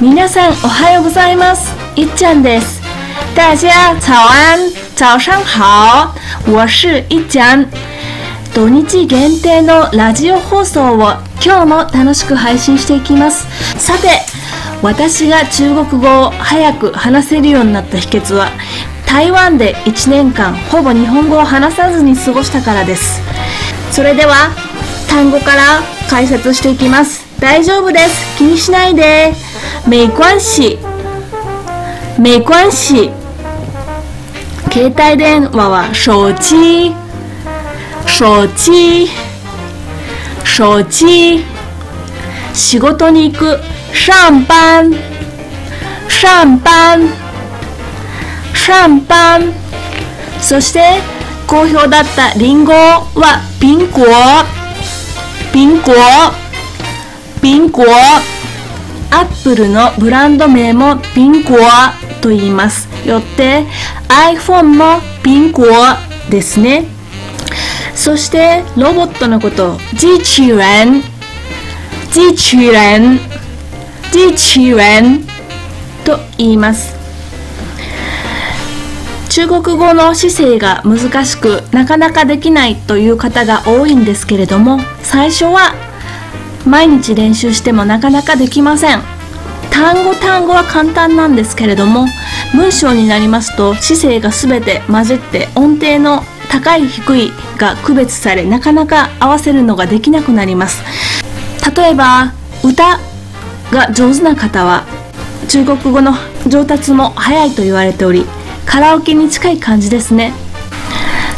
皆さんおはようございます。いっちゃんです。大家早安、早上好。我是いっちゃん。土日限定のラジオ放送を今日も楽しく配信していきます。さて、私が中国語を早く話せるようになった秘訣は、台湾で1年間ほぼ日本語を話さずに過ごしたからです。それでは単語から解説していきます大丈夫です。気にしないで。没关系没关系携帯電話は手機手機手機仕事に行く。上班上班上班そして好評だったリンゴはピンコピンコピンコアップルのブランド名もピンコと言います。よって iPhone もピンコですね。そしてロボットのこと機器人機器人機器人と言います。中国語の姿勢が難しくなかなかできないという方が多いんですけれども最初は毎日練習してもなかなかできません。単語単語は簡単なんですけれども文章になりますと姿勢が全て混じって音程の高い低いが区別されなかなか合わせるのができなくなります。例えば歌が上手な方は中国語の上達も早いと言われておりカラオケに近い感じですね。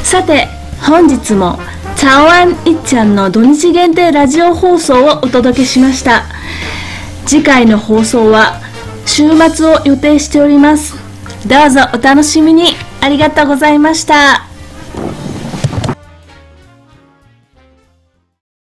さて本日も「チャオアンいっちゃん」の土日限定ラジオ放送をお届けしました。次回の放送は週末を予定しております。どうぞお楽しみに。ありがとうございました。